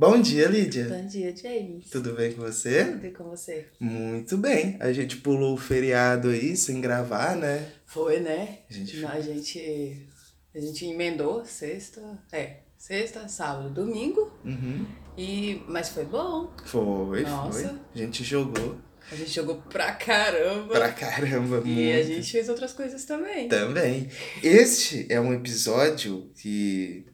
Bom dia, Lídia. Bom dia, James. Tudo bem com você? Tudo e com você? Muito bem. A gente pulou o feriado aí sem gravar, né? Foi, né? A gente- A gente, a gente emendou sexta, é, sexta, sábado, domingo, Uhum. e, mas foi bom. Foi, Nossa. foi. A gente jogou A gente jogou pra caramba. pra caramba, e muito. a gente fez outras coisas também. Também. Este é um episódio que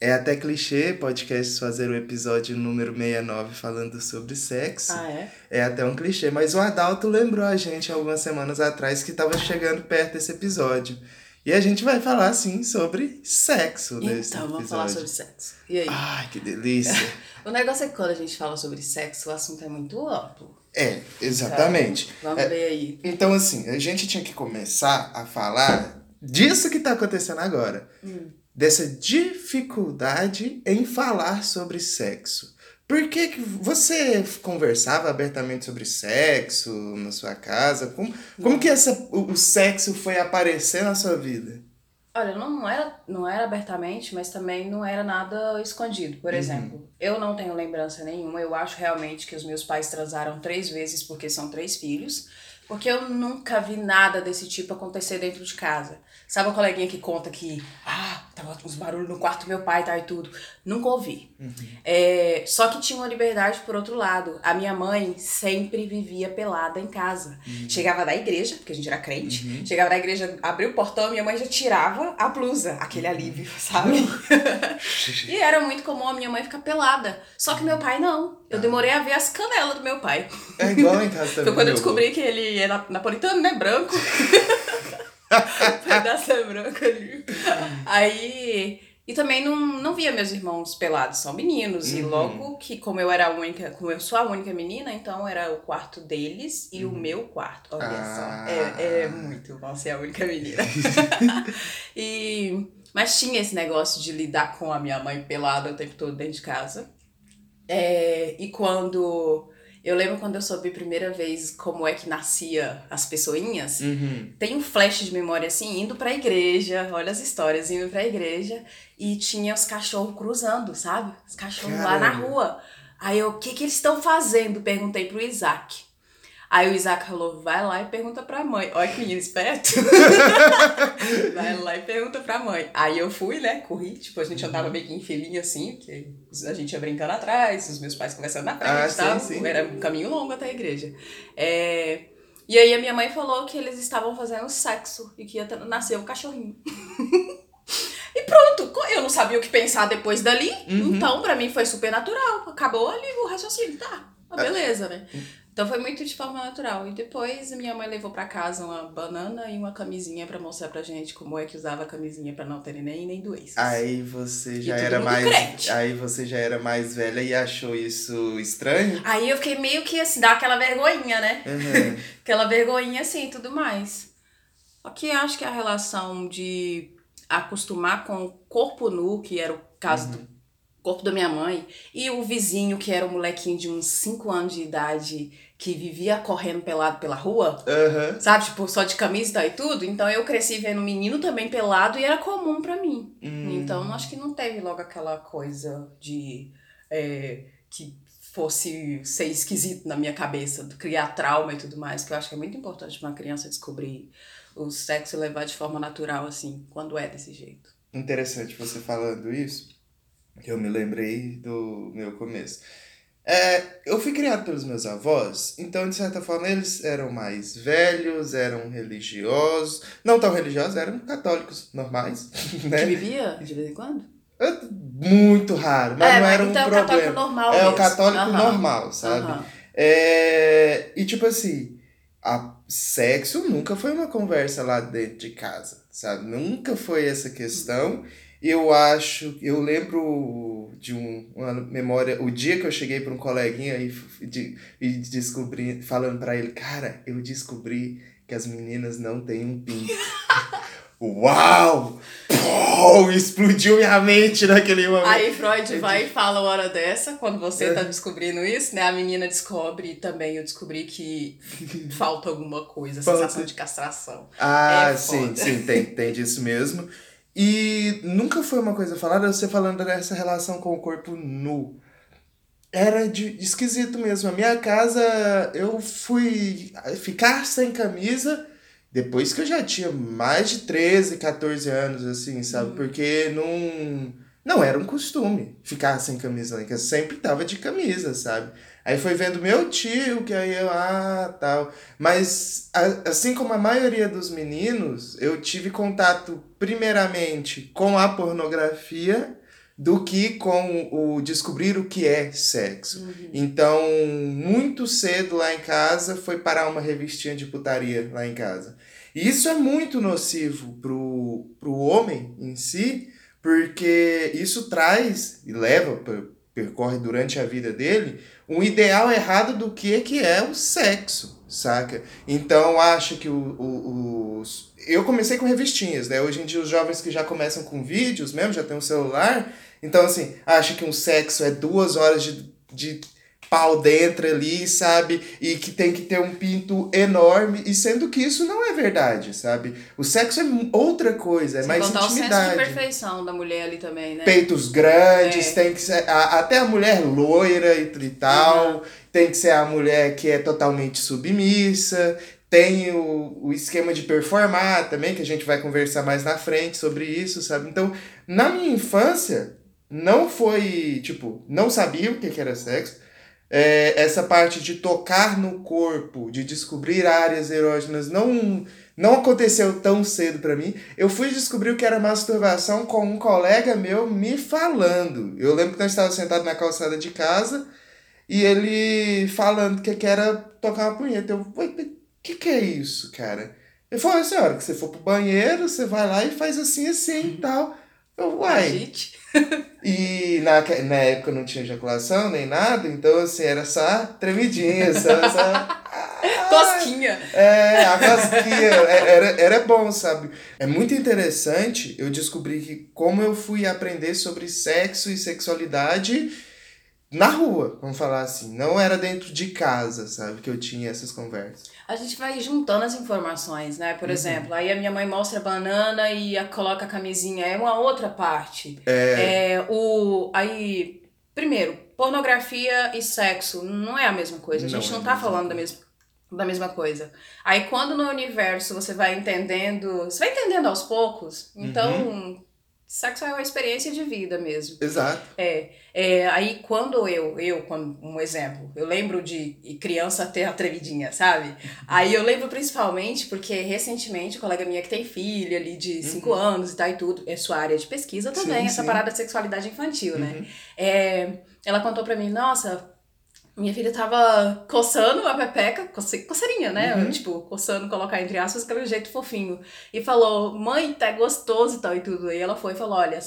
é até clichê, podcast fazer o episódio número 69 falando sobre sexo. Ah, é? É até um clichê, mas o Adalto lembrou a gente algumas semanas atrás que estava chegando perto desse episódio. E a gente vai falar, sim, sobre sexo nesse Então, vamos falar sobre sexo. E aí? Ai, que delícia. O negócio é que quando a gente fala sobre sexo, o assunto é muito amplo. é, exatamente. Vamos É, ver aí. Então, assim, a gente tinha que começar a falar disso que tá acontecendo agora. Hum. Dessa dificuldade em falar sobre sexo. Por que, que você conversava abertamente sobre sexo na sua casa? Como, como que essa, o, o sexo foi aparecer na sua vida? Olha, não, era, não era abertamente, mas também não era nada escondido. Por Uhum. exemplo, eu não tenho lembrança nenhuma. Eu acho realmente que os meus pais transaram três vezes porque são três filhos. Porque eu nunca vi nada desse tipo acontecer dentro de casa. Sabe a coleguinha que conta que, ah, tava uns barulhos no quarto do meu pai tá, e tudo? Nunca ouvi. É, só que tinha uma liberdade por outro lado. A minha mãe sempre vivia pelada em casa. Chegava da igreja, porque a gente era crente, chegava da igreja, abria o portão, minha mãe já tirava a blusa, aquele alívio, sabe? e era muito comum a minha mãe ficar pelada. Só que meu pai não. Eu demorei a ver as canelas do meu pai. É igual em casa também. Foi quando eu descobri que ele é na- napolitano, né? Branco. Pedaço é branco ali. Aí. E também não, não via meus irmãos pelados, são meninos. E Uhum. logo que, como eu era a única, como eu sou a única menina, então era o quarto deles e o meu quarto. Olha Uhum. Ah. só. É, é muito bom ser a única menina. e, mas tinha esse negócio de lidar com a minha mãe pelada o tempo todo dentro de casa. É, e quando. Eu lembro quando eu soube a primeira vez como é que nascia as pessoinhas. Uhum. Tem um flash de memória assim, indo pra igreja, olha as histórias, indo pra igreja, e tinha os cachorros cruzando, sabe? Os cachorros lá na Caramba. rua. Aí eu, o que que eles estão fazendo? Perguntei pro Isaac. Aí o Isaac falou, vai lá e pergunta pra mãe. Olha que menino esperto. vai lá e pergunta pra mãe. Aí eu fui, né, corri, tipo, a gente andava meio que em filinha assim, que a gente ia brincando atrás, os meus pais conversando na frente Ah, e tal. sim, sim. Era um caminho longo até a igreja. É, e aí a minha mãe falou que eles estavam fazendo sexo e que ia nascer um cachorrinho. e pronto, eu não sabia o que pensar depois dali, Uhum. então pra mim foi super natural. Acabou ali o raciocínio, tá, ah, beleza, né? Então foi muito de forma natural. E depois minha mãe levou pra casa uma banana e uma camisinha pra mostrar pra gente como é que usava a camisinha pra não ter nem nem doenças. Aí você já era mais. crente. Aí você já era mais velha e achou isso estranho? Aí eu fiquei meio que assim, dá aquela vergonhinha, né? Uhum. Aquela vergonhinha assim e tudo mais. Só que acho que a relação de acostumar com o corpo nu, que era o caso do corpo da minha mãe, e o vizinho, que era um molequinho de uns 5 anos de idade, que vivia correndo pelado pela rua, Aham. sabe? Tipo, só de camisa e tudo. Então eu cresci vendo menino também pelado e era comum pra mim. Hum. Então acho que não teve logo aquela coisa de é, que fosse ser esquisito na minha cabeça, criar trauma e tudo mais, que eu acho que é muito importante pra uma criança descobrir o sexo e levar de forma natural, assim, quando é desse jeito. Interessante você falando isso, que eu me lembrei do meu começo. É, eu fui criado pelos meus avós, então de certa forma eles eram mais velhos, eram religiosos, não tão religiosos, eram católicos normais, Que né? bebia de vez em quando? Eu- Muito raro, mas é, não era um então é o católico problema. normal É o mesmo. católico Aham. normal, sabe? Aham. É, e tipo assim, a sexo nunca foi uma conversa lá dentro de casa, sabe? Nunca foi essa questão. Eu acho, eu lembro de um, uma memória, o dia que eu cheguei para um coleguinha e, de, e descobri, falando para ele, cara, eu descobri que as meninas não têm um pinto. Uau! Pô, explodiu minha mente naquele momento. Aí Freud vai e fala uma hora dessa, quando você tá descobrindo isso, né? A menina descobre e também eu descobri que falta alguma coisa, Falta. sensação de castração. Ah, É sim, sim, tem, tem disso mesmo. E nunca foi uma coisa falada, você falando dessa relação com o corpo nu. era de, esquisito mesmo. A minha casa, eu fui ficar sem camisa depois que eu já tinha mais de 13, 14 anos, assim, sabe? Uhum. Porque não, não era um costume ficar sem camisa em casa. Sempre tava de camisa, sabe? Aí foi vendo meu tio, que aí eu, ah, tal. Mas, assim como a maioria dos meninos, eu tive contato primeiramente com a pornografia do que com o descobrir o que é sexo. Uhum. Então, muito cedo lá em casa foi parar uma revistinha de putaria lá em casa. E isso é muito nocivo pro, pro homem em si, porque isso traz e leva, percorre durante a vida dele, um ideal errado do que, que é o sexo, saca? Então, acho que o, o, os... Eu comecei com revistinhas, né? Hoje em dia, os jovens que já começam com vídeos mesmo, já tem um celular, então, assim, acha que um sexo é duas horas de, de pau dentro ali, sabe? E que tem que ter um pinto enorme, e sendo que isso não é verdade, sabe? O sexo é outra coisa, é Sem mais intimidade. o senso de perfeição da mulher ali também, né? Peitos grandes, é. tem que ser a, até a mulher loira e, e tal, uhum. tem que ser a mulher que é totalmente submissa, tem o, o esquema de performar também, que a gente vai conversar mais na frente sobre isso, sabe? Então, na minha infância, não foi, tipo, não sabia o que, era sexo. É, essa parte de tocar no corpo, de descobrir áreas erógenas, não, não aconteceu tão cedo para mim. Eu fui descobrir o que era masturbação com um colega meu me falando. Eu lembro que nós estávamos sentados na calçada de casa e ele falando que, era tocar uma punheta. Eu, o que, que é isso, cara? Ele falou assim: a hora que você for pro banheiro, você vai lá e faz assim, assim e tal. Eu, uai. E na, na época não tinha ejaculação nem nada, então assim, era só tremidinha, só. só cosquinha. É, a cosquinha. É, era, era bom, sabe? É muito interessante eu descobri que como eu fui aprender sobre sexo e sexualidade na rua, vamos falar assim. Não era dentro de casa, sabe, que eu tinha essas conversas. A gente vai juntando as informações, né? Por uhum. exemplo, aí a minha mãe mostra a banana e a, coloca a camisinha. É uma outra parte. É. é o, aí, primeiro, pornografia e sexo não é a mesma coisa. A gente não, não é tá falando da mesma da mesma coisa. Aí quando no universo você vai entendendo, você vai entendendo aos poucos, então uhum. Sexo é uma experiência de vida mesmo. Exato. É, é aí quando eu, eu, quando, um exemplo, eu lembro de criança ter atrevidinha, sabe? Aí eu lembro principalmente porque recentemente, colega minha que tem filha ali de 5 uhum. anos e tal e tudo, é sua área de pesquisa também, sim, essa sim. parada de sexualidade infantil, né? uhum. né? É, ela contou pra mim, nossa, minha filha tava coçando a pepeca, coce, coceirinha, né? Uhum. Tipo, coçando, colocar entre aspas, aquele jeito fofinho. E falou, mãe, tá gostoso e tal e tudo. E ela foi e falou, olha,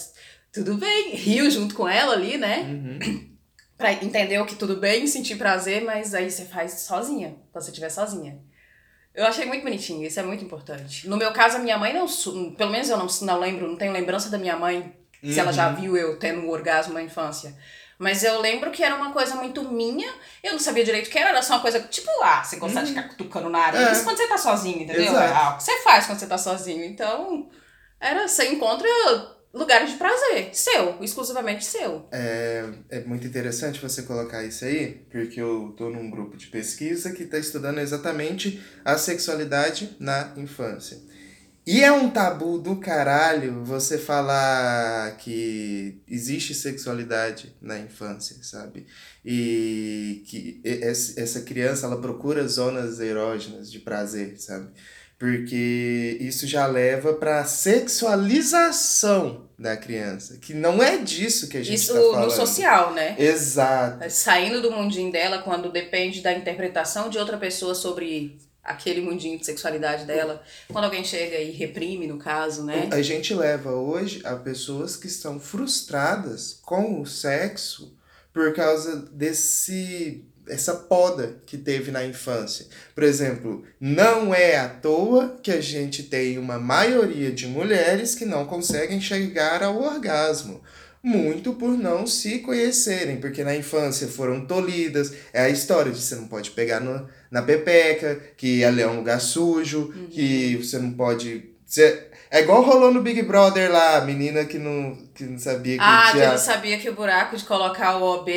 tudo bem. Riu junto com ela ali, né? Uhum. pra entender o que tudo bem, sentir prazer, mas aí você faz sozinha, quando você estiver sozinha. Eu achei muito bonitinho, isso é muito importante. No meu caso, a minha mãe não. Pelo menos eu não, não lembro, não tenho lembrança da minha mãe, uhum. se ela já uhum. viu eu tendo um orgasmo na infância. Mas eu lembro que era uma coisa muito minha. Eu não sabia direito o que era, era só uma coisa tipo, ah, você gostar uhum. de ficar cutucando na área. É. Isso quando você tá sozinho, entendeu? Exato. Ah, o que você faz quando você tá sozinho. Então, era, você encontra lugares de prazer, seu, exclusivamente seu. É, é muito interessante você colocar isso aí, porque eu tô num grupo de pesquisa que está estudando exatamente a sexualidade na infância. E é um tabu do caralho você falar que existe sexualidade na infância, sabe? E que essa criança ela procura zonas erógenas de prazer, sabe? Porque isso já leva para sexualização da criança, que não é disso que a gente Isso tá falando. no social, né? Exato. Saindo do mundinho dela quando depende da interpretação de outra pessoa sobre aquele mundinho de sexualidade dela, quando alguém chega e reprime, no caso, né? A gente leva hoje a pessoas que estão frustradas com o sexo por causa desse essa poda que teve na infância. Por exemplo, não é à toa que a gente tem uma maioria de mulheres que não conseguem chegar ao orgasmo muito por não se conhecerem, porque na infância foram tolhidas. É a história de você não pode pegar no, na pepeca, que ali é um lugar sujo, uhum. que você não pode. Você, É igual rolou no Big Brother lá, a menina que não, que não sabia que Ah, que tinha... não sabia que o buraco de colocar o OB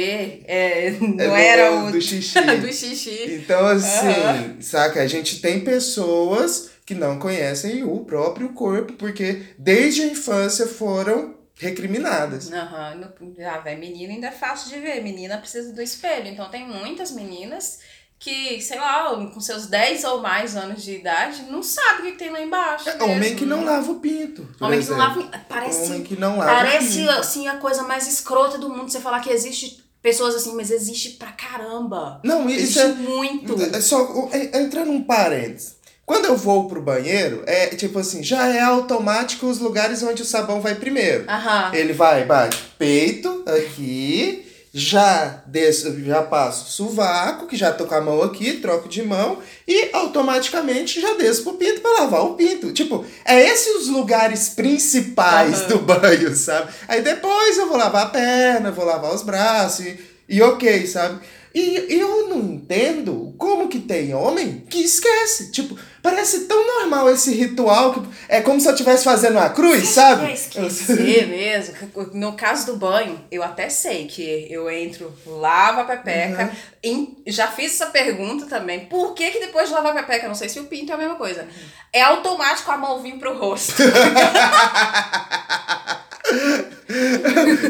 é, não É do- era o do xixi. do xixi. Então, assim, Aham. saca? A gente tem pessoas que não conhecem o próprio corpo, porque desde a infância foram recriminadas. Aham, no- ah, velho, menina ainda é fácil de ver. Menina precisa do espelho. Então tem muitas meninas que, sei lá, com seus 10 ou mais anos de idade, não sabe o que, tem lá embaixo. É homem que não lava o pinto. Homem que não exemplo. lava. Parece, Homem que não lava o parece pinto. assim a coisa mais escrota do mundo. Você falar que existe pessoas assim, mas existe pra caramba. Não, Existe isso é, muito. é só é, é entrar num parênteses. Quando eu vou pro banheiro, é tipo assim, já é automático os lugares onde o sabão vai primeiro. Aham. Ele vai, bate peito aqui, já desço, já passo o sovaco, que já tô com a mão aqui, troco de mão, e automaticamente já desço pro pinto pra lavar o pinto. Tipo, é esses os lugares principais Aham. do banho, sabe? Aí depois eu vou lavar a perna, vou lavar os braços, e, e ok, sabe? E eu não entendo como que tem homem que esquece. Tipo, parece tão normal esse ritual que é como se eu estivesse fazendo uma cruz, sabe? É esquecer mesmo. No caso do banho, eu até sei que eu entro, lavo a pepeca. Uhum. em- já fiz essa pergunta também. Por que, que depois de lavar a pepeca, não sei se o pinto é a mesma coisa, é automático a mão vir pro rosto?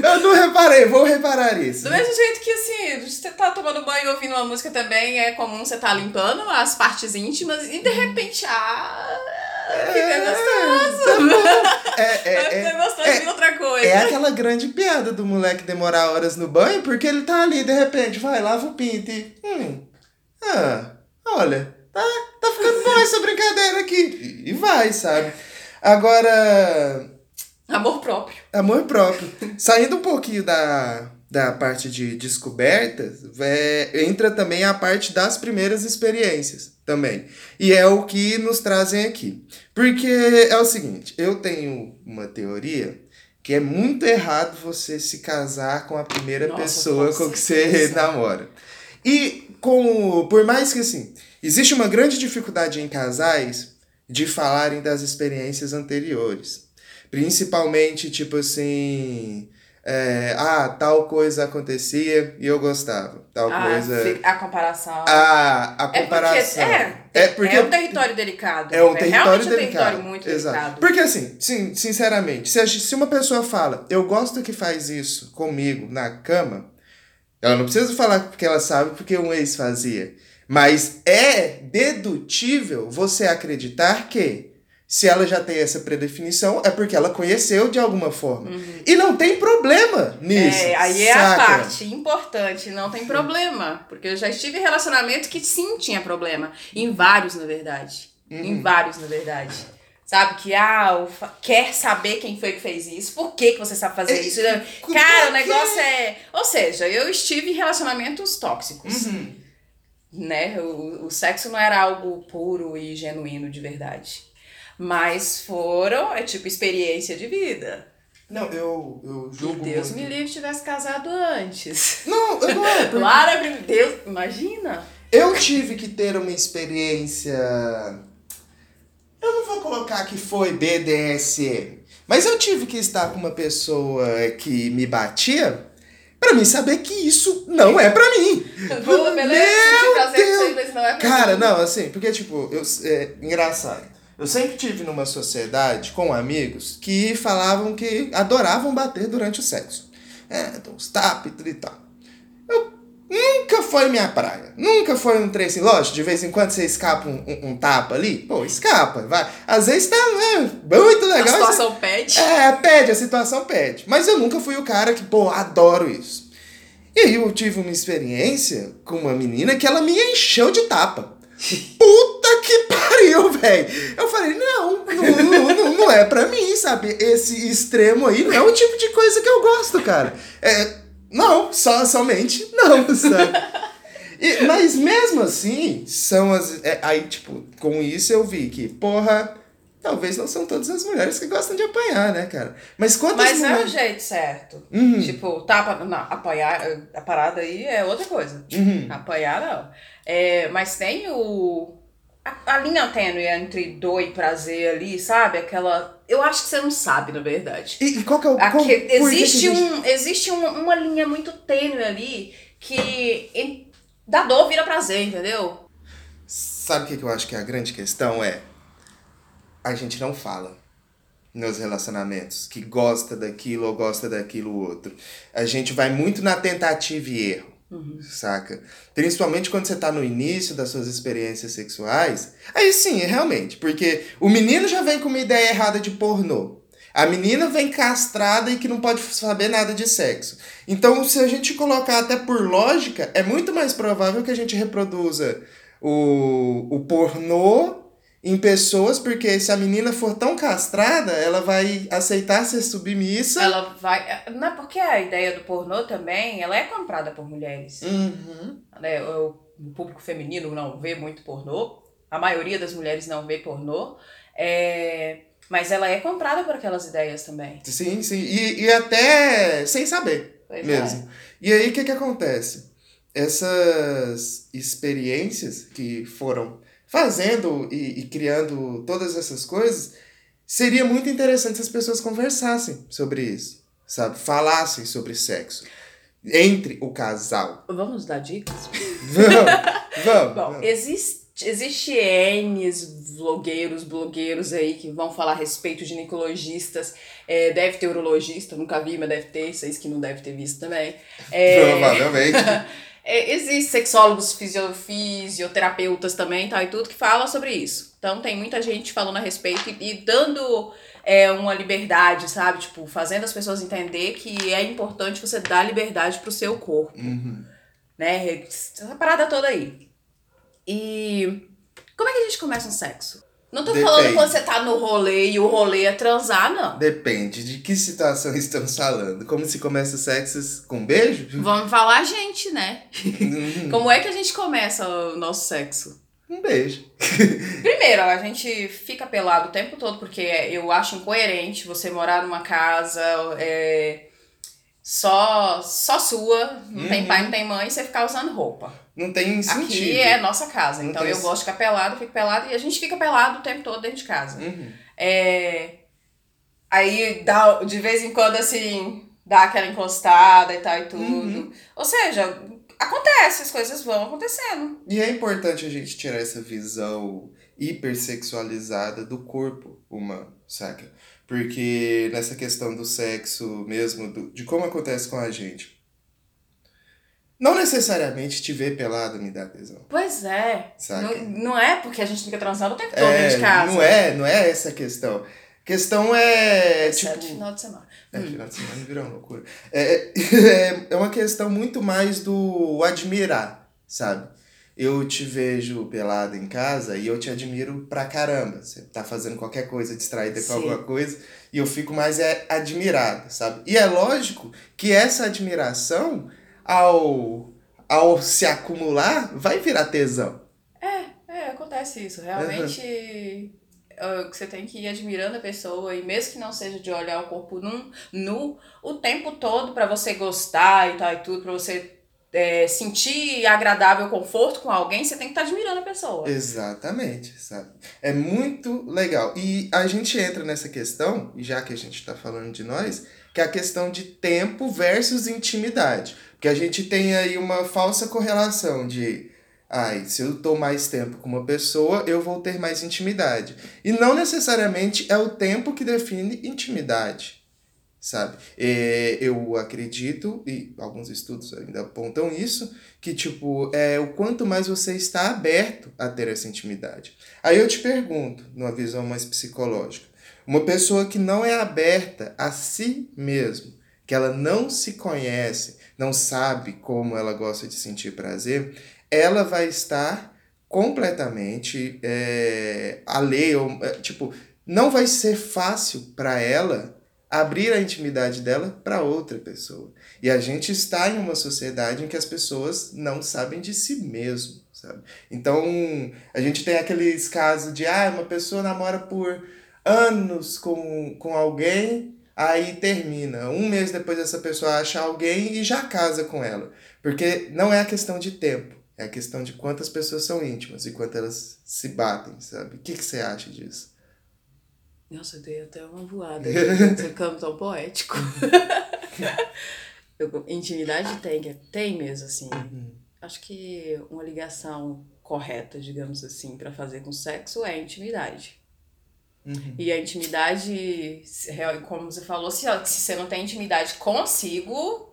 Eu não reparei, vou reparar isso. Do mesmo tomando banho ouvindo uma música também, é comum você tá limpando as partes íntimas e de repente, ah, fica gostoso. tá bom. É, é, é, gostoso de outra coisa. é aquela grande piada do moleque demorar horas no banho, porque ele tá ali, de repente, vai, lava o pinto e. Hum. Ah, olha, tá, tá ficando boa essa brincadeira aqui. E vai, sabe? Agora. Amor próprio. Amor próprio. Saindo um pouquinho da, da parte de descobertas, é, entra também a parte das primeiras experiências também. E é o que nos trazem aqui. Porque é o seguinte, eu tenho uma teoria que é muito errado você se casar com a primeira Nossa, pessoa com que você namora. E com, por mais que assim, existe uma grande dificuldade em casais de falarem das experiências anteriores. Principalmente, tipo assim. É, ah, tal coisa acontecia e eu gostava. Tal Ah, coisa. a comparação. A, a é comparação. porque, é, É porque- é um território delicado. É um território realmente um delicado. território muito Exato. delicado. Porque assim, sim, sinceramente, se, se uma pessoa fala, eu gosto que faz isso comigo na cama, ela não precisa falar porque ela sabe porque um ex fazia. Mas é dedutível você acreditar que se ela já tem essa predefinição, é porque ela conheceu de alguma forma. E não tem problema nisso. É, aí é saca? a parte importante, não tem problema. Porque eu já estive em relacionamento que sim tinha problema. Em vários, na verdade. Uhum. Em vários, na verdade. Sabe, que ah, quer saber quem foi que fez isso, por que, que você sabe fazer É, isso. Cara, o negócio é. Ou seja, eu estive em relacionamentos tóxicos. Uhum. né? O, o sexo não era algo puro e genuíno de verdade. Mas foram, é tipo experiência de vida. Não, eu, eu julgo Deus muito. me livre tivesse casado antes. Não, eu não é. porque- Deus, imagina. Eu tive que ter uma experiência. Eu não vou colocar que foi BDSM, mas eu tive que estar com uma pessoa que me batia pra mim saber que isso não é pra mim. Vou, beleza? Meu Deus! mas não é pra Cara, mim. não, assim, porque, tipo, eu, é engraçado. Eu sempre tive numa sociedade com amigos que falavam que adoravam bater durante o sexo. É, então, os tapas e tal. Eu nunca foi minha praia. Nunca foi um trem assim. Lógico, de vez em quando você escapa um, um- um tapa ali. Pô, escapa, vai. Às vezes tá né, muito A legal. situação pede. É, pede, a situação pede. Mas eu nunca fui o cara que, pô, adoro isso. E aí eu tive uma experiência com uma menina que ela me encheu de tapa. Puta que pariu, velho. Eu falei, não, não, não, não, é pra mim, sabe? Esse extremo aí não é o tipo de coisa que eu gosto, cara. É, não, só, somente não, sabe? E- mas mesmo assim, são as. é, aí, tipo, com isso eu vi que, porra, talvez não são todas as mulheres que gostam de apanhar, né, cara? Mas quantas Mas não é o mulheres. jeito certo. Uhum. Tipo, tapa, não, apoiar, a parada aí é outra coisa. Uhum. Apoiar não. É, mas tem o, a, a linha tênue entre dor e prazer ali, sabe? Aquela. Eu acho que você não sabe, na verdade. E, e qual que é o Aqui, que existe gente- um, existe um- uma linha muito tênue ali que em- da dor vira prazer, entendeu? Sabe o que que eu acho que é a grande questão? É. A gente não fala nos relacionamentos que gosta daquilo ou gosta daquilo outro. A gente vai muito na tentativa e erro. Saca? Principalmente quando você tá no início das suas experiências sexuais. Aí sim, realmente. Porque o menino já vem com uma ideia errada de pornô. A menina vem castrada e que não pode saber nada de sexo. Então, se a gente colocar até por lógica, é muito mais provável que a gente reproduza o, o pornô em pessoas, porque se a menina for tão castrada, ela vai aceitar ser submissa. Ela vai. Não é porque a ideia do pornô também, ela é comprada por mulheres. Uhum. né, o o público feminino não vê muito pornô, a maioria das mulheres não vê pornô, é, mas ela é comprada por aquelas ideias também. Sim, sim. E, e até sem saber Pois mesmo. E aí, o que que acontece? Essas experiências que foram fazendo e, e criando todas essas coisas, seria muito interessante se as pessoas conversassem sobre isso, sabe? Falassem sobre sexo entre o casal. Vamos dar dicas? Vamos, vamos. Bom, vamos. existe, existe N's vlogueiros, blogueiros aí que vão falar a respeito de ginecologistas. É, deve ter urologista, nunca vi, mas deve ter, vocês que não devem ter visto também. É, Provavelmente. É, Existem sexólogos, fisio, fisioterapeutas também, tá, e tudo que fala sobre isso. Então tem muita gente falando a respeito e, e dando é, uma liberdade, sabe? Tipo, fazendo as pessoas entender que é importante você dar liberdade pro seu corpo, Uhum. né? Essa parada toda aí. E como é que a gente começa um sexo? Não tô falando Depende. quando você tá no rolê e o rolê é transar, não. Depende de que situação estamos falando. Como se começa sexo com beijo? Vamos falar a gente, né? Uhum. Como é que a gente começa o nosso sexo? um beijo. Primeiro, a gente fica pelado o tempo todo, porque eu acho incoerente você morar numa casa é, só, só sua, não tem Uhum. pai, não tem mãe, você ficar usando roupa. Não tem sentido. Aqui é nossa casa, Não então tem eu esse- gosto de ficar pelado, fico pelado, e a gente fica pelado o tempo todo dentro de casa. Uhum. É, aí, dá, de vez em quando, assim, dá aquela encostada e tal e tudo. Uhum. Ou seja, acontece, as coisas vão acontecendo. E é importante a gente tirar essa visão hipersexualizada do corpo humano, saca? Porque nessa questão do sexo mesmo, do- de como acontece com a gente. Não necessariamente te ver pelado me dá tesão. Pois é. Saca? Não, não é porque a gente fica transando o tempo todo dentro É, de casa. não é, não é essa a questão. A questão é, Exceto tipo, final de semana. É, Hum. final de semana virou uma loucura. É, é, é uma questão muito mais do admirar, sabe? Eu te vejo pelado em casa e eu te admiro pra caramba. Você tá fazendo qualquer coisa distraída com Sim. alguma coisa e eu fico mais é, admirado, sabe? E é lógico que essa admiração, ao, ao se acumular, vai virar tesão. É, acontece isso. Realmente, é, que você tem que ir admirando a pessoa e mesmo que não seja de olhar o corpo nu, nu o tempo todo pra você gostar e tal e tudo, pra você é, sentir agradável conforto com alguém, você tem que estar admirando a pessoa. Exatamente, sabe? É muito legal. E a gente entra nessa questão, já que a gente tá falando de nós, que é a questão de tempo versus intimidade. Porque a gente tem aí uma falsa correlação de, ai, se eu tô mais tempo com uma pessoa, eu vou ter mais intimidade. E não necessariamente é o tempo que define intimidade, sabe? É, eu acredito, e alguns estudos ainda apontam isso, que, tipo, é o quanto mais você está aberto a ter essa intimidade. Aí eu te pergunto, numa visão mais psicológica, uma pessoa que não é aberta a si mesmo, que ela não se conhece, não sabe como ela gosta de sentir prazer, ela vai estar completamente é, alheia, ou, é, tipo, não vai ser fácil para ela abrir a intimidade dela para outra pessoa. E a gente está em uma sociedade em que as pessoas não sabem de si mesmo, sabe? Então, a gente tem aqueles casos de, ah, uma pessoa namora por anos com, com alguém, aí termina. Um mês depois essa pessoa acha alguém e já casa com ela. Porque não é a questão de tempo, É a questão de quantas pessoas são íntimas e quantas elas se batem, sabe? O que, que você acha disso? Nossa, eu dei até uma voada. Você canta tão poético. eu, intimidade tem, tem mesmo, assim. Uhum. Acho que uma ligação correta, digamos assim, para fazer com sexo é intimidade. Uhum. E a intimidade, como você falou, se, se você não tem intimidade consigo,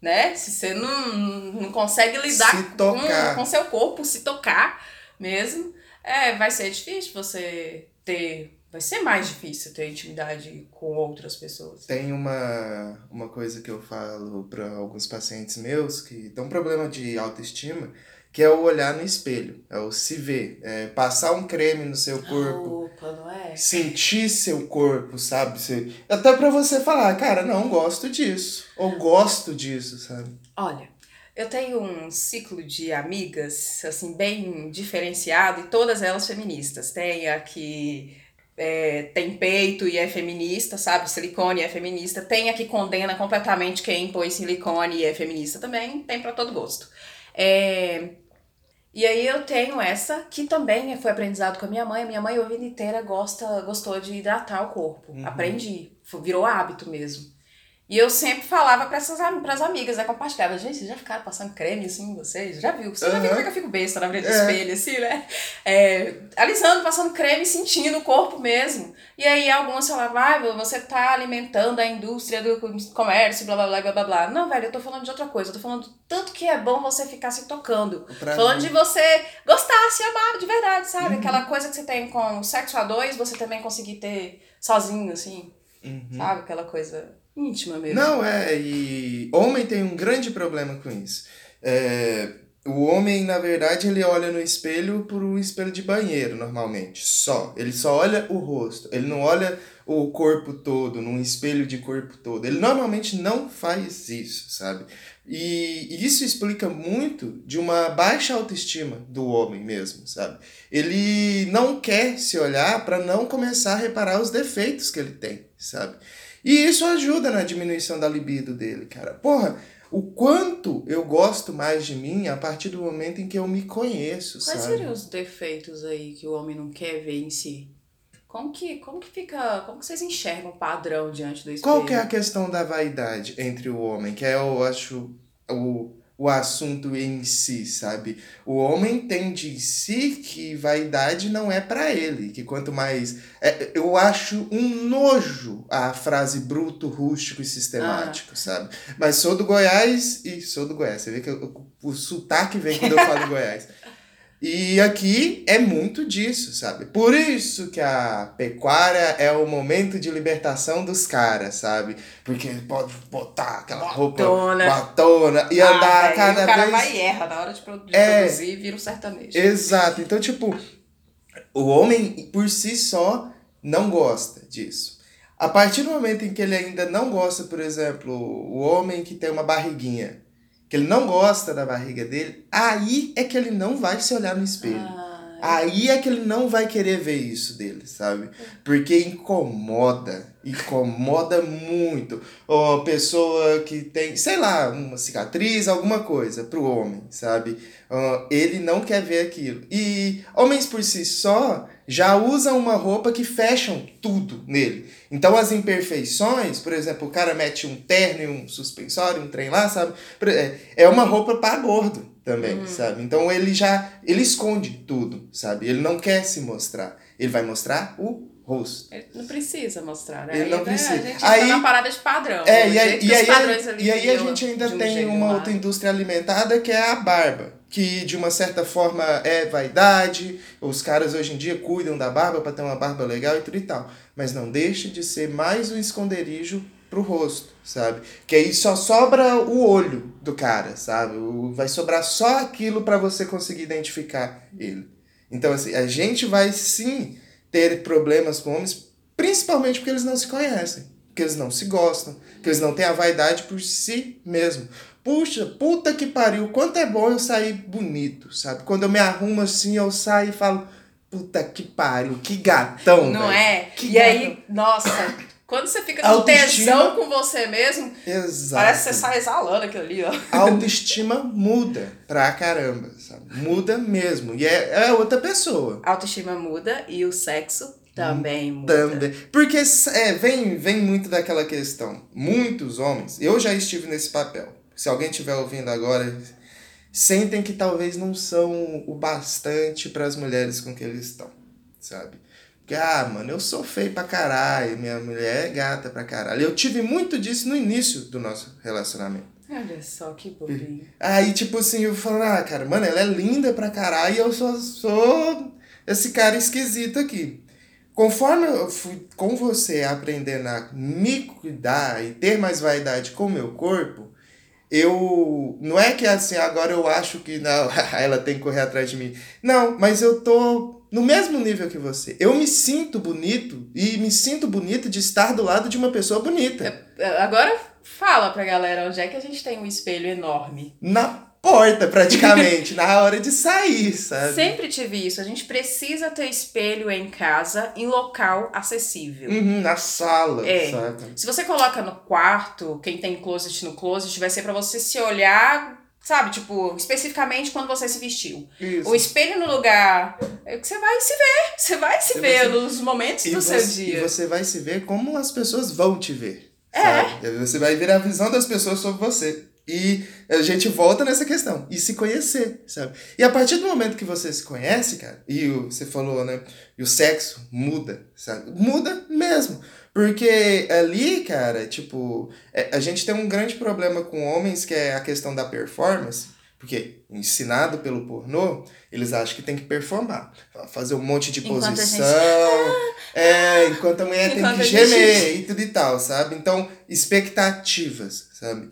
né? Se você não, não consegue lidar com, com seu corpo, se tocar mesmo, é, vai ser difícil você ter. Vai ser mais difícil ter intimidade com outras pessoas. Tem uma, uma coisa que eu falo para alguns pacientes meus que tem um problema de autoestima que é o olhar no espelho, é o se ver, é passar um creme no seu corpo, Opa, não é? sentir seu corpo, sabe? Você, até para você falar, cara, não gosto disso, ou gosto disso, sabe? Olha, eu tenho um ciclo de amigas, assim, bem diferenciado, e todas elas feministas. Tem a que é, tem peito e é feminista, sabe? Silicone é feminista. Tem a que condena completamente quem põe silicone e é feminista também. Tem para todo gosto. É, e aí eu tenho essa, que também foi aprendizado com a minha mãe. Minha mãe a vida inteira gosta, gostou de hidratar o corpo. Uhum. Aprendi. Virou hábito mesmo. E eu sempre falava para essas pras amigas, né? Compartilhava. Gente, vocês já ficaram passando creme assim, vocês? Já viu? Você uhum. já viu como é que eu fico besta na frente do é. espelho, assim, né? É, alisando, passando creme, sentindo o corpo mesmo. E aí algumas falavam, ah, você tá alimentando a indústria do comércio, blá blá blá blá blá blá. Não, velho, eu tô falando de outra coisa. Eu tô falando tanto que é bom você ficar se tocando. Falando de você gostar, se amar de verdade, sabe? Uhum. Aquela coisa que você tem com sexo a dois, você também conseguir ter sozinho, assim. Uhum. Sabe? Aquela coisa íntima mesmo. Não, é, e homem tem um grande problema com isso. É, o homem, na verdade, ele olha no espelho por um espelho de banheiro, normalmente, só. Ele só olha o rosto, ele não olha o corpo todo, num espelho de corpo todo. Ele normalmente não faz isso, sabe? E, e isso explica muito de uma baixa autoestima do homem mesmo, sabe? Ele não quer se olhar para não começar a reparar os defeitos que ele tem, sabe? E isso ajuda na diminuição da libido dele, cara. Porra, o quanto eu gosto mais de mim a partir do momento em que eu me conheço, Quais sabe? seriam os defeitos aí que o homem não quer ver em si? Como que, como que fica. Como que vocês enxergam o padrão diante do espelho? Qual que é a questão da vaidade entre o homem? Que é, eu acho, o, o assunto em si, sabe? O homem tem de si que vaidade não é para ele, que quanto mais é, eu acho um nojo a frase bruto, rústico e sistemático, ah. sabe? Mas sou do Goiás e sou do Goiás. Você vê que eu, o, o sotaque vem quando eu falo Goiás. E aqui é muito disso, sabe? Por isso que a pecuária é o momento de libertação dos caras, sabe? Porque pode botar aquela roupa batona e ah, andar véio, cada vez... o cara vez... vai e erra na hora de, produzir, é, produzir vira um sertanejo. Exato. Então, tipo, o homem por si só não gosta disso. A partir do momento em que ele ainda não gosta, por exemplo, o homem que tem uma barriguinha que ele não gosta da barriga dele, aí é que ele não vai se olhar no espelho. Ah. Aí é que ele não vai querer ver isso dele, sabe? Porque incomoda, incomoda muito. Ou a pessoa que tem, sei lá, uma cicatriz, alguma coisa pro homem, sabe? Ele não quer ver aquilo. E homens por si só já usam uma roupa que fecham tudo nele. Então as imperfeições, por exemplo, o cara mete um terno e um suspensório, um trem lá, sabe? É, é uma roupa para gordo também, uhum. sabe? Então ele já ele esconde tudo, sabe? Ele não quer se mostrar. Ele vai mostrar o rosto. Ele não precisa mostrar, né? Ele não precisa. A gente aí, tá na parada de padrão. É, e aí, e aí, e aí a gente ainda tem uma outra indústria alimentada que é a barba que de uma certa forma é vaidade, os caras hoje em dia cuidam da barba para ter uma barba legal e tudo e tal, mas não deixa de ser mais um esconderijo pro rosto, sabe? Que aí só sobra o olho do cara, sabe? Vai sobrar só aquilo para você conseguir identificar ele. Então assim, a gente vai sim ter problemas com homens, principalmente porque eles não se conhecem, porque eles não se gostam, porque eles não têm a vaidade por si mesmo. Puxa, puta que pariu, quanto é bom eu sair bonito, sabe? Quando eu me arrumo assim, eu saio e falo, puta que pariu, que gatão. Não véio. é? Que e gatão. aí, nossa, Quando você fica com autoestima... tesão com você mesmo, Exato. parece que você sai exalando aquilo ali, ó. A autoestima muda pra caramba, sabe? Muda mesmo. E é, é outra pessoa. A autoestima muda e o sexo também muda. Também. Porque é, vem, vem muito daquela questão. Muitos homens, eu já estive nesse papel. Se alguém estiver ouvindo agora, sentem que talvez não são o bastante para as mulheres com que eles estão, sabe? Porque, ah, mano, eu sou feio pra caralho, minha mulher é gata pra caralho. Eu tive muito disso no início do nosso relacionamento. Olha só que bobinho. Aí, tipo assim, eu falo, ah, cara, mano, ela é linda pra caralho e eu só sou esse cara esquisito aqui. Conforme eu fui com você aprendendo a me cuidar e ter mais vaidade com o meu corpo, eu. Não é que assim, agora eu acho que não, ela tem que correr atrás de mim. Não, mas eu tô no mesmo nível que você. Eu me sinto bonito e me sinto bonito de estar do lado de uma pessoa bonita. É, é, agora fala pra galera onde é que a gente tem um espelho enorme. Na porta, praticamente, na hora de sair, sabe? Sempre tive isso. A gente precisa ter espelho em casa, em local acessível. Uhum, na sala, é. sabe? Se você coloca no quarto, quem tem closet no closet, vai ser para você se olhar Sabe, tipo, especificamente quando você se vestiu. Isso. O espelho no lugar é que você vai se ver. Você vai se Você ver vai se- nos momentos E do você, seu dia. e você vai se ver como as pessoas vão te ver. É. Sabe? Você vai ver a visão das pessoas sobre você. E a gente volta nessa questão. E se conhecer, sabe? E a partir do momento que você se conhece, cara, e o, você falou, né? E o sexo muda, sabe? Muda mesmo. Porque ali, cara, tipo, é, a gente tem um grande problema com homens que é a questão da performance. Porque, ensinado pelo pornô, eles acham que tem que performar. Fazer um monte de Enquanto posição. gente- É, enquanto a mulher tem Enquanto que a gente- gemer e tudo e tal, sabe? Então, expectativas, sabe?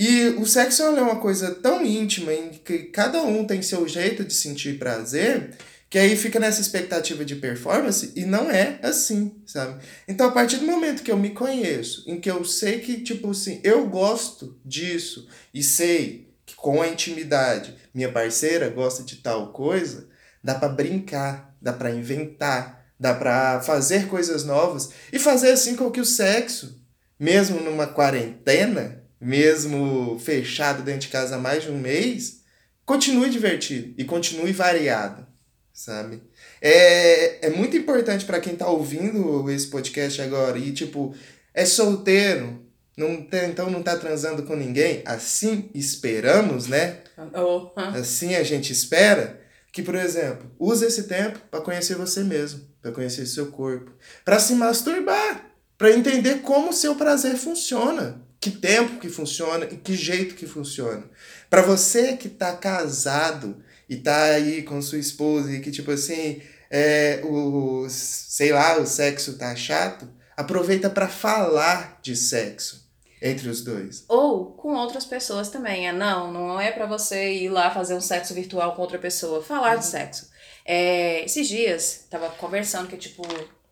E o sexo é uma coisa tão íntima em que cada um tem seu jeito de sentir prazer, que aí fica nessa expectativa de performance e não é assim, sabe? Então, a partir do momento que eu me conheço, em que eu sei que, tipo assim, eu gosto disso e sei que com a intimidade minha parceira gosta de tal coisa, dá pra brincar, dá pra inventar, dá pra fazer coisas novas e fazer assim com que o sexo, mesmo numa quarentena, mesmo fechado dentro de casa há mais de um mês, continue divertido e continue variado, sabe? É, é muito importante para quem tá ouvindo esse podcast agora e, tipo, é solteiro, não então não tá transando com ninguém, assim esperamos, né? Oh? Assim a gente espera que, por exemplo, use esse tempo para conhecer você mesmo, para conhecer seu corpo, para se masturbar, para entender como o seu prazer funciona, que tempo que funciona e que jeito que funciona. Para você que tá casado e tá aí com sua esposa e que tipo assim, é, o sei lá, o sexo tá chato, aproveita para falar de sexo entre os dois. Ou com outras pessoas também. É, não, não é pra você ir lá fazer um sexo virtual com outra pessoa. Falar de sexo. É, esses dias, tava conversando que, tipo,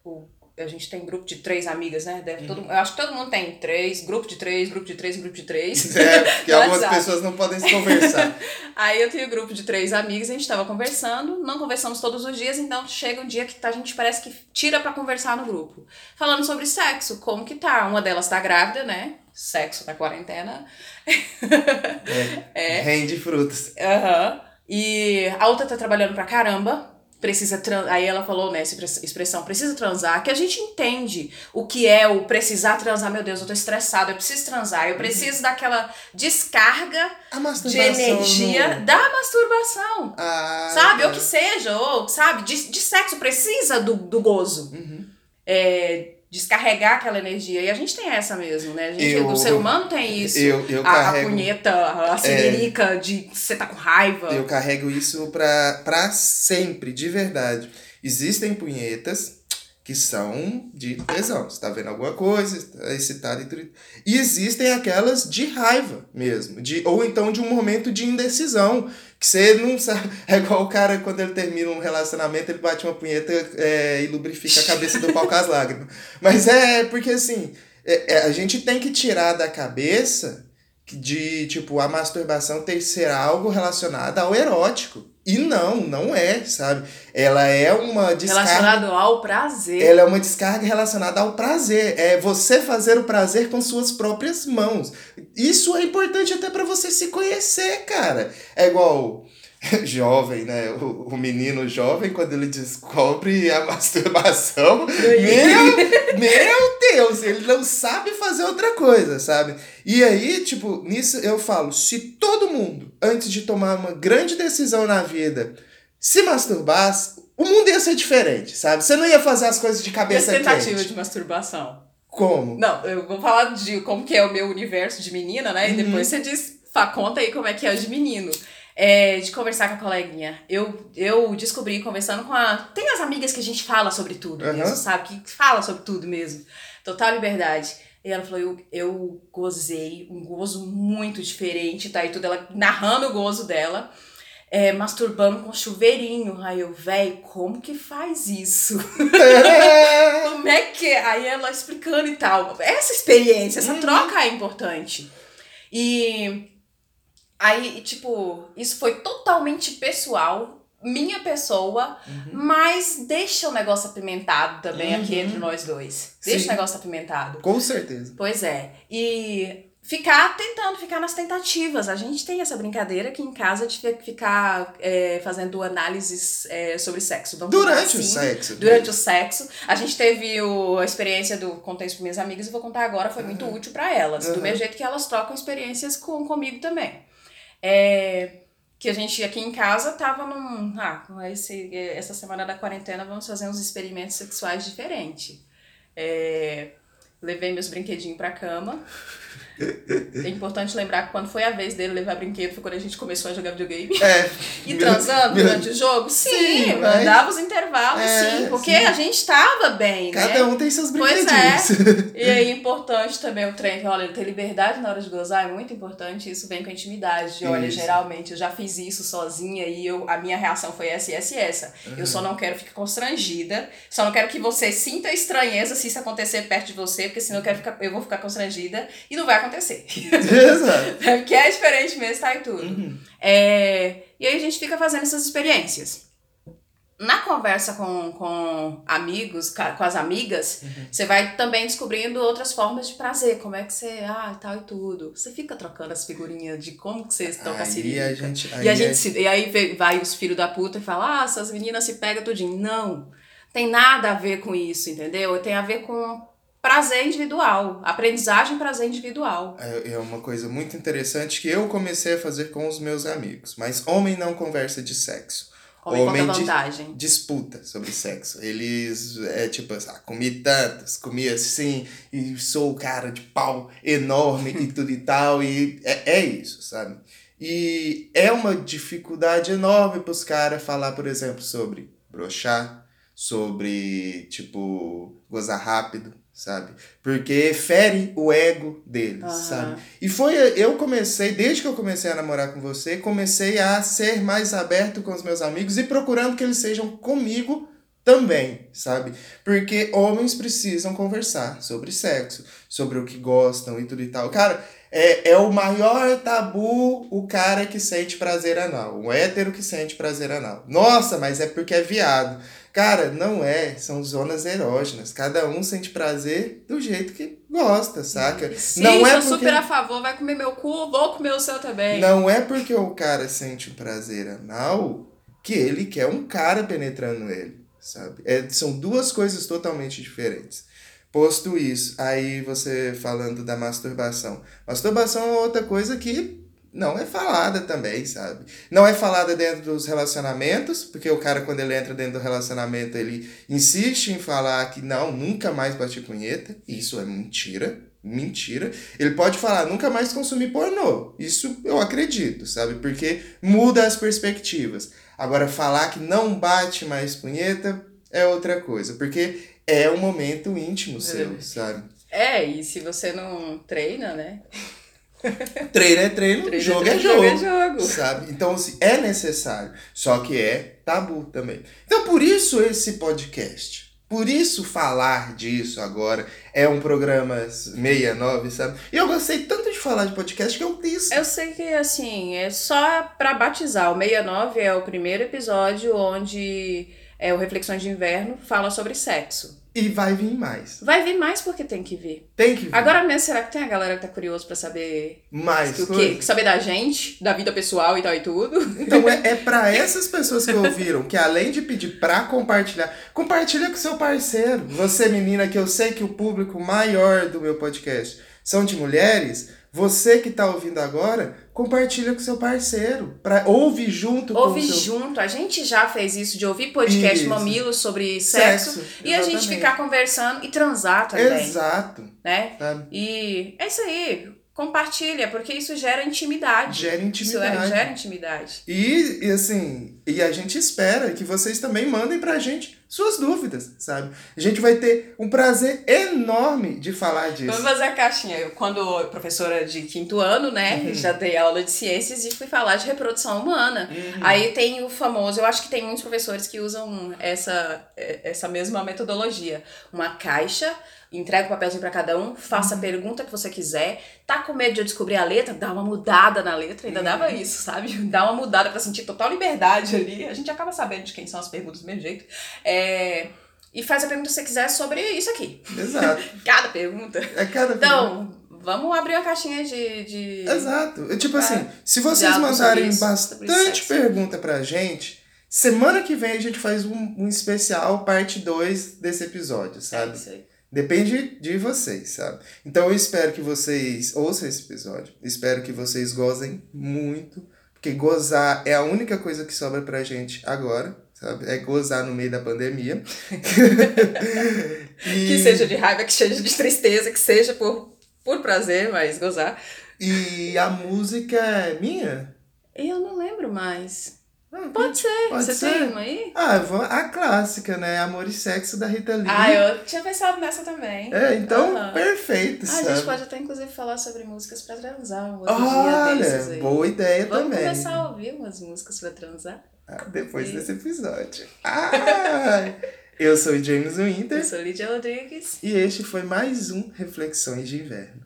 o, a gente tem grupo de três amigas, né? Deve todo, eu acho que todo mundo tem três, grupo de três, grupo de três, grupo de três. É, porque algumas WhatsApp. pessoas não podem se conversar. Aí eu tenho um grupo de três amigas, a gente tava conversando, não conversamos todos os dias, então chega um dia que tá- a gente parece que tira pra conversar no grupo. Falando sobre sexo, como que tá? Uma delas tá grávida, né? Sexo na quarentena. É, Rende frutas. Aham. E a outra tá trabalhando pra caramba. Precisa. Aí ela falou, né, essa express- expressão, precisa transar, que a gente entende o que é o precisar transar. Meu Deus, eu tô estressado, eu preciso transar, eu preciso daquela descarga de energia no- da masturbação. Ah, sabe? tá. Ou que seja, ou, sabe, de, de sexo precisa do, do gozo. Uhum. É, descarregar aquela energia. E a gente tem essa mesmo, né? A gente, Eu- o ser humano tem isso. Eu, eu a, a carrego. É. punheta, a siririca de você tá com raiva. Eu carrego isso pra, pra sempre, de verdade. Existem punhetas que são de tesão. Você tá vendo alguma coisa, tá excitado e tudo. E existem aquelas de raiva mesmo. De, ou então de um momento de indecisão. Que você não sabe. É igual o cara, quando ele termina um relacionamento, ele bate uma punheta é, e lubrifica a cabeça do pau com as lágrimas. Mas é porque assim, é- é, a gente tem que tirar da cabeça de, tipo, a masturbação ter ser algo relacionado ao erótico. E não, não é, sabe? Ela é uma descarga. Relacionado ao prazer. Ela é uma descarga relacionada ao prazer. É você fazer o prazer com suas próprias mãos. Isso é importante até para você se conhecer, cara. É igual jovem, né? O, o menino jovem, quando ele descobre a masturbação, meu, meu Deus, ele não sabe fazer outra coisa, sabe? E aí, tipo, nisso eu falo, se todo mundo, antes de tomar uma grande decisão na vida, se masturbasse, o mundo ia ser diferente, sabe? Você não ia fazer as coisas de cabeça e tentativa quente. de masturbação. Como? Não, eu vou falar de como que é o meu universo de menina, né? E Uhum. depois você diz, conta aí como é que é o de menino. É, de conversar com a coleguinha. Eu, eu descobri conversando com a. Tem as amigas que a gente fala sobre tudo Aham. mesmo, sabe? Que fala sobre tudo mesmo. Total liberdade. E ela falou: eu, eu gozei um gozo muito diferente, tá? E tudo, ela narrando o gozo dela, é, masturbando com chuveirinho. Aí eu, véi, como que faz isso? Como é que é? Aí ela explicando e tal. Essa experiência, essa Uhum. troca é importante. E aí, tipo, isso foi totalmente pessoal, minha pessoa, mas deixa o negócio apimentado também aqui Uhum. entre nós dois. Deixa Sim. o negócio apimentado. Com certeza. Pois é. E ficar tentando, ficar nas tentativas. A gente tem essa brincadeira aqui em casa de fi- ficar é, fazendo análises é, sobre sexo. Vamos Durante o assim. sexo. Durante o sexo. A gente teve o, a experiência do Contei isso para minhas amigas e vou contar agora, foi muito útil para elas. Do Uhum. mesmo jeito que elas trocam experiências com, comigo também. É, que a gente aqui em casa tava num. Ah, esse, essa semana da quarentena vamos fazer uns experimentos sexuais diferentes. É, levei meus brinquedinhos pra cama. É importante lembrar que quando foi a vez dele levar brinquedo foi quando a gente começou a jogar videogame. É. E Meu- transando meu- durante o jogo? Sim, Sim, mas- mandava os intervalos, É, sim, porque sim. a gente tava bem, Cada né? um tem seus Pois brinquedinhos. E aí, importante também o trem, que, olha, ter liberdade na hora de gozar é muito importante, isso vem com a intimidade. De, olha, Isso. geralmente eu já fiz isso sozinha e eu, a minha reação foi essa e essa e essa. Eu só não quero ficar constrangida, só não quero que você sinta estranheza se isso acontecer perto de você, porque senão eu, quero ficar, eu vou ficar constrangida e não vai acontecer. Exato. porque é diferente mesmo, tá e tudo. Uhum. É, e aí a gente fica fazendo essas experiências. Na conversa com, com amigos, com as amigas, Uhum. você vai também descobrindo outras formas de prazer. Como é que você, ah, e tal e tudo. Você fica trocando as figurinhas de como que vocês estão com a Aí siririca. a gente. Aí E, a é- gente se, e aí vai os filhos da puta e fala, ah, essas meninas se pegam tudinho. Não, tem nada a ver com isso, entendeu? Tem a ver com prazer individual, aprendizagem prazer individual. É é uma coisa muito interessante que eu comecei a fazer com os meus amigos. Mas homem não conversa de sexo. Homem conta Homem de- vantagem. Disputa sobre sexo. Eles, é tipo, ah, comi tantos, comi assim, e sou o cara de pau enorme e tudo e tal. E é, é isso, sabe? E é uma dificuldade enorme para os caras falar, por exemplo, sobre brochar, sobre, tipo, gozar rápido, sabe? Porque fere o ego deles, Aham. sabe? E foi, eu comecei, desde que eu comecei a namorar com você, comecei a ser mais aberto com os meus amigos e procurando que eles sejam comigo também, sabe? Porque homens precisam conversar sobre sexo, sobre o que gostam e tudo e tal. Cara, é, é o maior tabu o cara que sente prazer anal, o hétero que sente prazer anal. Nossa, mas é porque é viado. Cara, não é, são zonas erógenas. Cada um sente prazer do jeito que gosta, saca? Sim, não é sou porque super a favor, vai comer meu cu, vou comer o seu também. não é porque o cara sente um prazer anal que ele quer um cara penetrando ele, sabe? É, são duas coisas totalmente diferentes. Posto isso, aí você falando da masturbação. Masturbação é outra coisa que não é falada também, sabe? Não é falada dentro dos relacionamentos, porque o cara, quando ele entra dentro do relacionamento, ele insiste em falar que não, nunca mais bate punheta. Isso é mentira. Mentira. Ele pode falar, nunca mais consumir pornô. Isso eu acredito, sabe? Porque muda as perspectivas. Agora, falar que não bate mais punheta é outra coisa. Porque é um momento íntimo seu, sabe? É, e se você não treina, né? Treino é treino, Treino, jogo treino, é jogo. é jogo. Sabe? Então, assim, é necessário. Só que é tabu também. Então, por isso esse podcast. Por isso falar disso agora é um programa 69, sabe? E eu gostei tanto de falar de podcast que eu disse. Eu sei que, assim, é só pra batizar. O 69 é o primeiro episódio onde é o Reflexões de Inverno fala sobre sexo. E vai vir mais. Vai vir mais porque tem que vir. Tem que vir. Agora mesmo, será que tem a galera que tá curioso pra saber mais o coisas? quê? Saber da gente, da vida pessoal e tal e tudo? Então é, é para essas pessoas que ouviram que além de pedir pra compartilhar, compartilha com seu parceiro. Você, menina, que eu sei que o público maior do meu podcast são de mulheres, você que tá ouvindo agora, compartilha com seu parceiro. Pra, ouve junto Ouve com o seu... junto. A gente já fez isso de ouvir podcast Isso. mamilos sobre sexo, Sexo, e a gente ficar conversando e transar também, Exato. né? Sabe? E é isso aí. Compartilha, porque isso gera intimidade. Gera Isso é, intimidade. gera intimidade. E, e assim, e a gente espera que vocês também mandem pra gente suas dúvidas, sabe? A gente vai ter um prazer enorme de falar disso. Vamos fazer a caixinha. Eu, quando professora de quinto ano, né? Uhum. Já dei aula de ciências e fui falar de reprodução humana. Uhum. Aí tem o famoso, eu acho que tem muitos professores que usam essa, eh, essa mesma metodologia. Uma caixa, entrega o papelzinho pra cada um, faça Uhum. a pergunta que você quiser. Tá com medo de eu descobrir a letra? Dá uma mudada na letra. Ainda Uhum. dava isso, sabe? Dá uma mudada pra sentir total liberdade ali. A gente acaba sabendo de quem são as perguntas do mesmo jeito. É, E faz a pergunta que você quiser sobre isso aqui. Exato. Cada pergunta. É cada Então, vamos abrir uma caixinha de. de... Exato. Eu, Tipo É. assim, se vocês mandarem isso, bastante pergunta pra gente, semana que vem a gente faz um, um especial, parte 2 desse episódio, É sabe? isso aí. Depende de vocês, sabe? Então eu espero que vocês ouçam esse episódio. Espero que vocês gozem muito. Porque gozar é a única coisa que sobra pra gente agora, sabe? É gozar no meio da pandemia. E- Que seja de raiva, que seja de tristeza, que seja por, por prazer, mas gozar. E a música é minha? Eu não lembro mais. Ah, Pode ser. Pode Você ser. tem uma aí? Ah, vou- a clássica, né? Amor e Sexo da Rita Lee. Ah, eu tinha pensado nessa também. É, então, perfeito, Ah, sabe? a gente pode até, inclusive, falar sobre músicas pra transar um outro dia desses Olha, aí. boa ideia Vamos também. começar a ouvir umas músicas pra transar? Ah, depois E- desse episódio. Ah, eu sou o James Winter Eu sou Lídia Rodrigues. e este foi mais um Reflexões de Inverno.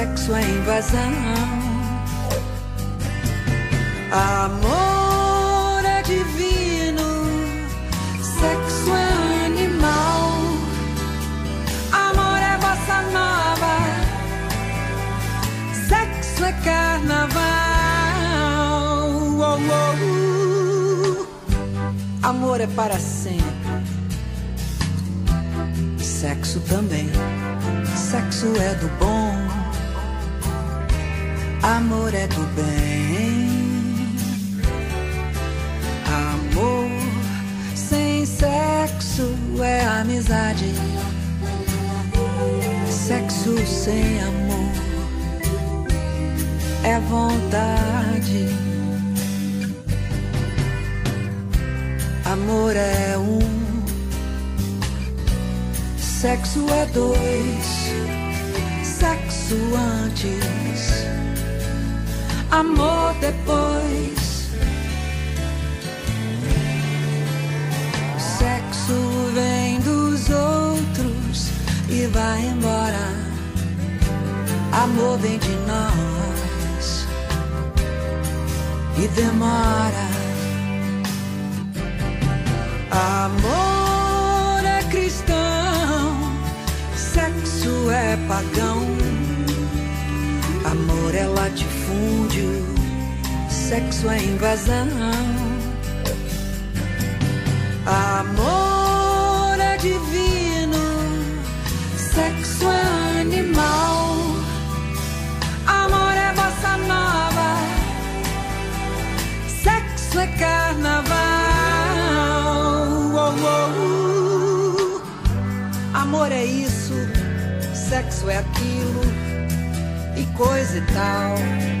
Sexo é invasão. Amor é divino, sexo é animal. Amor é bossa nova, sexo é carnaval. Oh, oh, uh. Amor é para sempre. Sexo também. Sexo é do bom. Amor é do bem. Amor sem sexo é amizade. Sexo sem amor é vontade. Amor é um, sexo é dois, sexo antes, amor depois. O sexo vem dos outros e vai embora. Amor vem de nós e demora. Amor é cristão, sexo é pagão, amor é latifúndio sexo é invasão. Amor é divino, sexo é animal. Amor é bossa nova, sexo é carnaval. Oh, oh, uh. Amor é isso, sexo é aquilo e coisa e tal.